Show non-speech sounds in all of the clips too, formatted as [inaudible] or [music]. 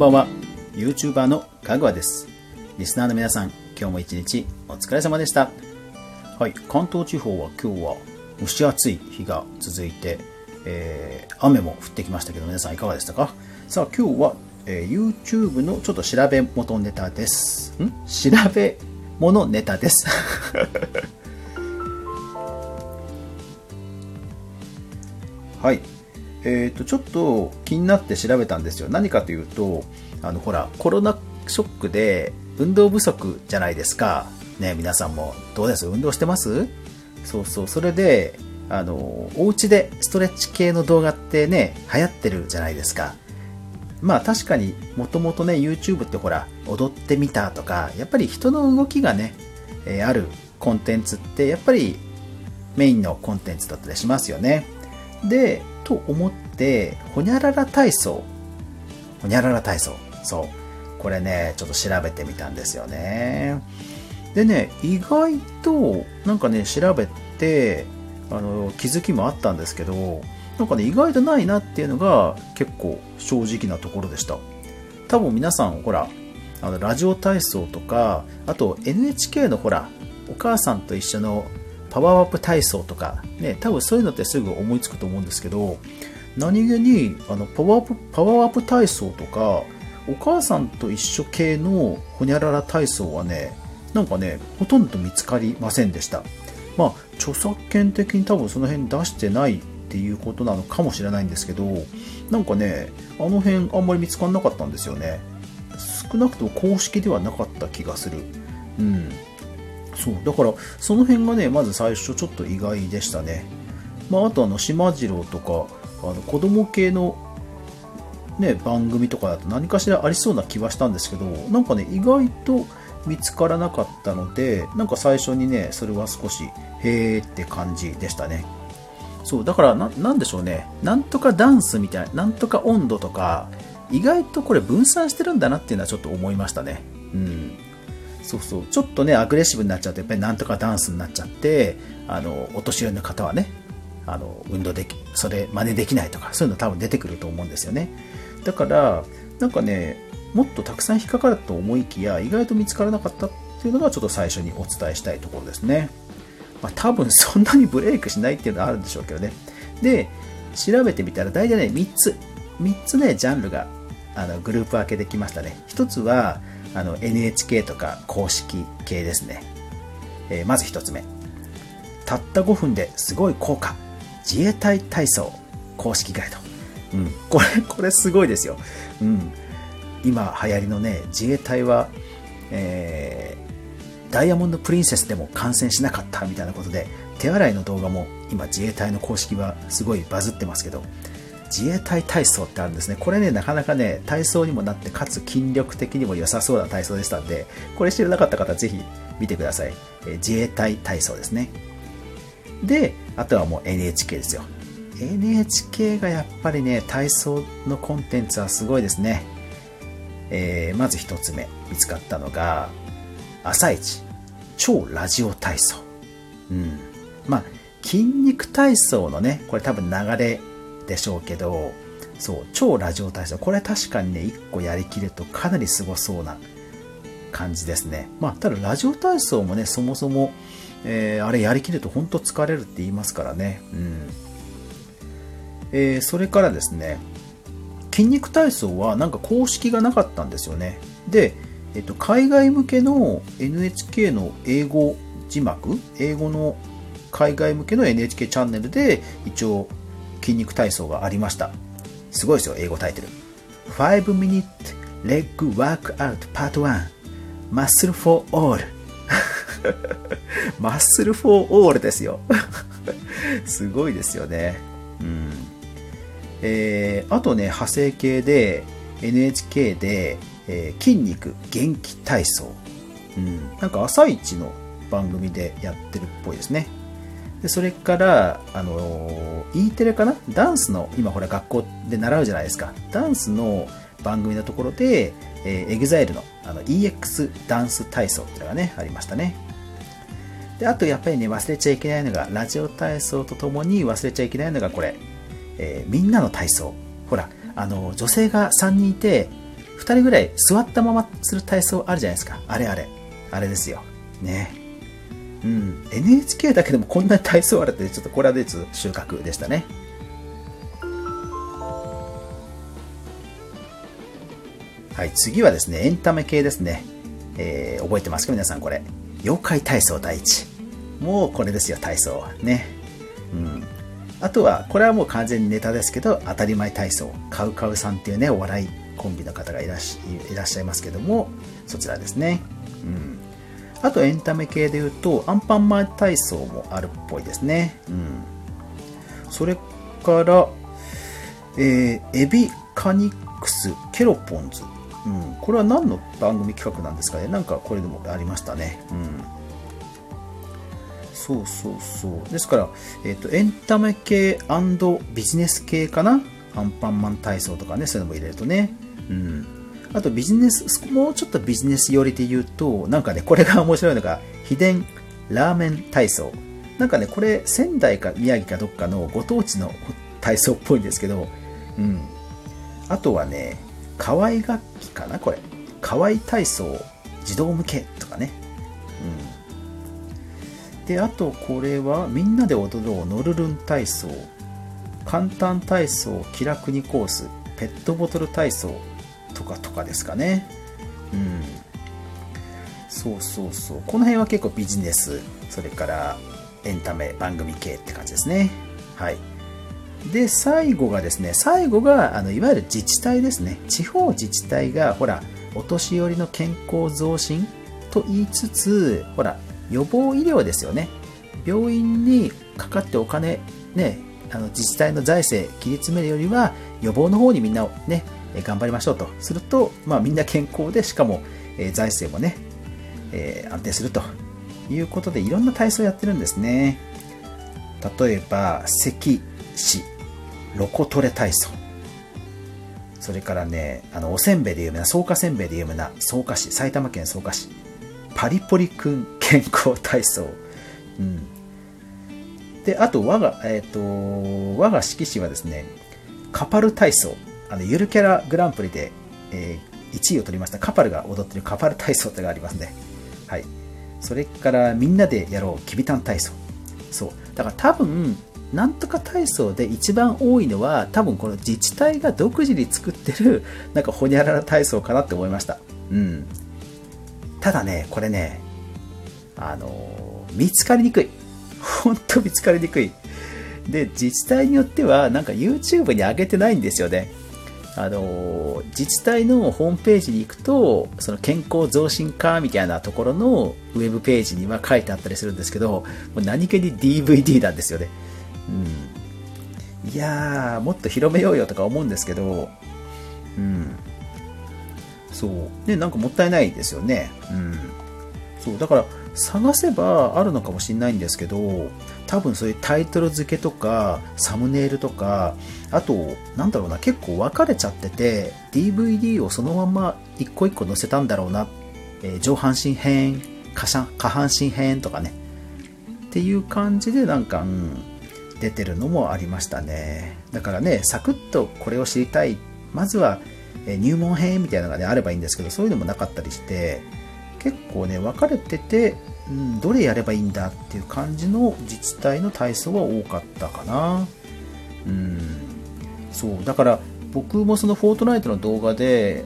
ばんは。YouTuber のかぐわです。リスナーの皆さん今日も一日お疲れ様でした。はい関東地方は今日は蒸し暑い日が続いて、えー、雨も降ってきましたけど皆さんいかがでしたか？さあ今日は、えー、YouTube のちょっと調べ元ネタです。ん？調べ物ネタです。[laughs] はい。えー、とちょっと気になって調べたんですよ。何かというとあのほらコロナショックで運動不足じゃないですか。ね皆さんもどうです？運動してます？そうそう。それであのお家でストレッチ系の動画ってね流行ってるじゃないですか。まあ確かにもともとね YouTube ってほら踊ってみたとかやっぱり人の動きがね、えー、あるコンテンツってやっぱりメインのコンテンツだったりしますよね。でと思って、ほにゃらら体操。ほにゃらら体操。そう。これね、ちょっと調べてみたんですよね。でね、意外と、なんかね、調べて、あの、気づきもあったんですけど、なんかね、意外とないなっていうのが結構正直なところでした。多分皆さん、ほら、あの、ラジオ体操とか、あと NHK のほら、お母さんと一緒のパワーアップ体操とか、ね、多分そういうのってすぐ思いつくと思うんですけど、何気にあのパワーアップパワーアップ体操とか、お母さんと一緒系のほにゃらら体操はね、なんかね、ほとんど見つかりませんでした。まあ、著作権的に多分その辺出してないっていうことなのかもしれないんですけど、なんかね、あの辺あんまり見つからなかったんですよね。少なくとも公式ではなかった気がする。うん。そうだからその辺がねまず最初ちょっと意外でしたね、まあ、あとあの島次郎とかあの子供系のね番組とかだと何かしらありそうな気はしたんですけどなんかね意外と見つからなかったのでなんか最初にねそれは少しへーって感じでしたね。そうだからなんでしょうね。なんとかダンスみたいななんとか温度とか意外とこれ分散してるんだなっていうのはちょっと思いましたね。うん。そうそう。ちょっとね、アグレッシブになっちゃうと、やっぱりなんとかダンスになっちゃって、あの、お年寄りの方はね、あの、運動でき、それ真似できないとか、そういうの多分出てくると思うんですよね。だから、なんかね、もっとたくさん引っかかると思いきや、意外と見つからなかったっていうのがちょっと最初にお伝えしたいところですね。まあ、多分 [laughs] そんなにブレイクしないっていうのはあるんでしょうけどね。で、調べてみたら大体ね、3つ、3つね、ジャンルがあのグループ分けできましたね。1つは、あの NHK とか公式系ですね、えー、まず1つ目たった5分ですごい効果自衛隊体操公式ガイド、うん、これ [laughs] これすごいですよ、うん、今流行りのね自衛隊は、えー、ダイヤモンド・プリンセスでも感染しなかったみたいなことで手洗いの動画も今自衛隊の公式はすごいバズってますけど自衛隊体操ってあるんですね。これね、なかなかね、体操にもなって、かつ筋力的にも良さそうな体操でしたんで、これ知らなかった方、ぜひ見てください。え自衛隊体操ですね。で、あとはもう NHK ですよ。NHK がやっぱりね、体操のコンテンツはすごいですね。えー、まず一つ目、見つかったのが、朝一、超ラジオ体操。うん。まあ、筋肉体操のね、これ多分流れでしょうけど、そう、超ラジオ体操。これ確かにね、1個やりきるとかなりすごそうな感じですね。まあ、ただラジオ体操もね、そもそも、えー、あれやりきると本当疲れるって言いますからね。うん。えー、それからですね、筋肉体操はなんか公式がなかったんですよね。で、えっと、海外向けの NHK の英語字幕英語の海外向けの NHK チャンネルで一応筋肉体操がありました。すごいですよ、英語タイトル。5 Minute Leg Workout Part 1 Muscle for All [laughs] マッスル・フォー・オールですよ [laughs] すごいですよね。うん。えー、あとね、派生系で NHK で、えー、筋肉元気体操。うん。なんか朝一の番組でやってるっぽいですね。でそれから、あの E テレかな？ダンスの、今ほら学校で習うじゃないですか。ダンスの番組のところで、えー、EXILE のあの EX ダンス体操っていうのがね、ありましたね。で、あとやっぱりね、忘れちゃいけないのが、ラジオ体操とともに忘れちゃいけないのがこれ、えー、みんなの体操。ほら、あの、女性が3人いて、2人ぐらい座ったままする体操あるじゃないですか。あれあれ。あれですよ。ね。うん。NHK だけでもこんなに体操あるって、ちょっとこれはで収穫でしたね。はい、次はですね、エンタメ系ですね。えー、覚えてますか？皆さんこれ。妖怪体操第一。もうこれですよ、体操。ね。うん。あとは、これはもう完全にネタですけど、当たり前体操。カウカウさんっていうね、お笑いコンビの方がいらっしゃいますけども、そちらですね。うん。あとエンタメ系で言うと、アンパンマン体操もあるっぽいですね。うん。それから、えー、エビカニックスケロポンズ。うん。これは何の番組企画なんですかねなんかこれでもありましたね。うん。そうそうそう。ですから、えっ、ー、と、エンタメ系ビジネス系かな？アンパンマン体操とかね、そういうのも入れるとね。うん。あとビジネス、もうちょっとビジネス寄りで言うと、なんかね、これが面白いのが、秘伝ラーメン体操。なんかね、これ仙台か宮城かどっかのご当地の体操っぽいんですけど、うん。あとはね、河合楽器かなこれ。河合体操児童向けとかね。うん。で、あとこれは、みんなで踊ろうノルルン体操。簡単体操気楽にコース。ペットボトル体操とかとかですかね。うん。そうそうそう。この辺は結構ビジネス、それからエンタメ、番組系って感じですね。はい。で、最後がですね、最後が、あの、いわゆる自治体ですね。地方自治体が、ほら、お年寄りの健康増進と言いつつ、ほら、予防医療ですよね。病院にかかってお金、ね、あの自治体の財政切り詰めるよりは、予防の方にみんなね、頑張りましょうとすると、まあ、みんな健康で、しかも、え財政もね、え、安定するということで、いろんな体操をやってるんですね。例えば、咳、死、ロコトレ体操。それからね、あの、おせんべいで有名な、草加せんべいで有名な草加市、埼玉県草加市。パリポリくん健康体操。うん。で、あと、我が、えっ、ー、と、我が式市はですね、カパル体操。あの、ゆるキャラグランプリで、えー、1位を取りましたカパルが踊ってるカパル体操ってがありますね。はい。それから、みんなでやろう、きびたん体操。そう。だから多分、なんとか体操で一番多いのは、多分この自治体が独自に作ってる、なんかほにゃらら体操かなって思いました。うん。ただね、これね、あの、見つかりにくい。ほんと見つかりにくい。で、自治体によっては、なんか YouTube に上げてないんですよね。あの、自治体のホームページに行くと、その健康増進化みたいなところのウェブページには書いてあったりするんですけど、もう何気に DVD なんですよね。うん。いやー、もっと広めようよとか思うんですけど、うん。そう。ね、なんかもったいないですよね。うん。そう。だから、探せばあるのかもしれないんですけど、多分そういうタイトル付けとか、サムネイルとか、あと、なんだろうな、結構分かれちゃってて、DVD をそのまま一個一個載せたんだろうな、えー、上半身編、下半身編とかね、っていう感じでなんか、うん、出てるのもありましたね。だからね、サクッとこれを知りたい、まずは、え入門編みたいなのがね、あればいいんですけど、そういうのもなかったりして、結構ね、分かれてて、うん、どれやればいいんだっていう感じの自治体の体操は多かったかな。うん。そう。だから、僕もそのフォートナイトの動画で、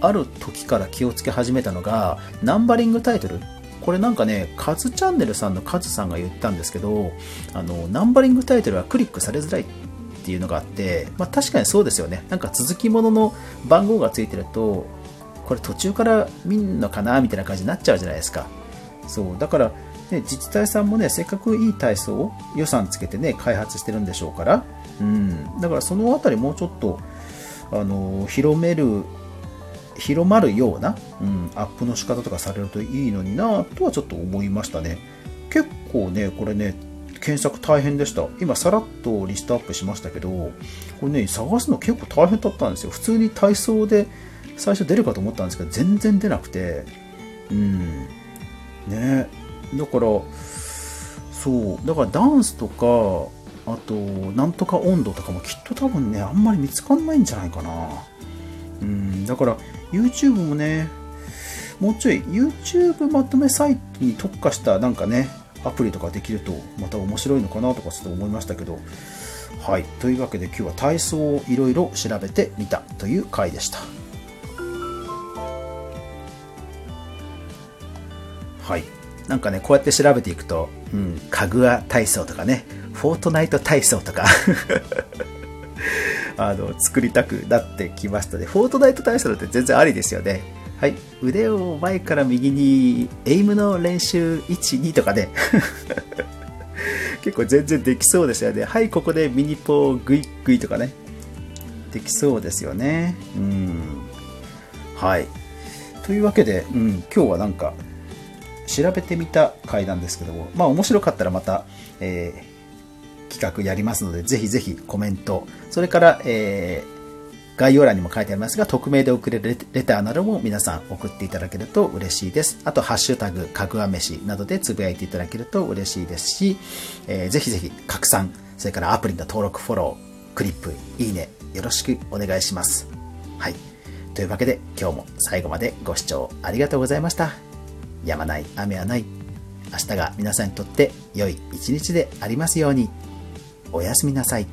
ある時から気をつけ始めたのが、ナンバリングタイトル。これなんかね、カズチャンネルさんのカズさんが言ったんですけど、あの、ナンバリングタイトルはクリックされづらいっていうのがあって、まあ確かにそうですよね。なんか続きものの番号がついてると、これ途中から見んのかなみたいな感じになっちゃうじゃないですか。そう。だから、ね、自治体さんもね、せっかくいい体操を予算つけてね、開発してるんでしょうから、うん。だからそのあたりもうちょっと、あの、広める、広まるような、うん、アップの仕方とかされるといいのになとはちょっと思いましたね。結構ね、これね、検索大変でした。今、さらっとリストアップしましたけど、これね、探すの結構大変だったんですよ。普通に体操で最初出るかと思ったんですけど、全然出なくて、うん。ねだから、そう、だからダンスとか、あと、なんとか温度とかもきっと多分ね、あんまり見つかんないんじゃないかな。うん、だから YouTube もね、もうちょい YouTube まとめサイトに特化したなんかね、アプリとかできるとまた面白いのかなとかちょっと思いましたけど、はい。というわけで今日は体操をいろいろ調べてみたという回でした。はい。なんかね、こうやって調べていくと、うん、かぐわ体操とかね、フォートナイト体操とか [laughs] あの、作りたくなってきましたね。フォートナイト体操って全然ありですよね。はい。腕を前から右に、エイムの練習1、2とかね。[laughs] 結構全然できそうですよね。はい、ここでミニポーグイグイとかね。できそうですよね。うん。はい。というわけで、うん、今日はなんか、調べてみた回なんですけども、まあ面白かったらまた、えー、企画やりますので、ぜひぜひコメント、それから、えー、概要欄にも書いてありますが、匿名で送れるレターなども皆さん送っていただけると嬉しいです。あと、ハッシュタグ、かぐわ飯などでつぶやいていただけると嬉しいですし、えー、ぜひぜひ拡散、それからアプリの登録、フォロー、クリップ、いいね、よろしくお願いします。はい。というわけで、今日も最後までご視聴ありがとうございました。止まない雨はない。明日が皆さんにとって良い一日でありますように。おやすみなさい。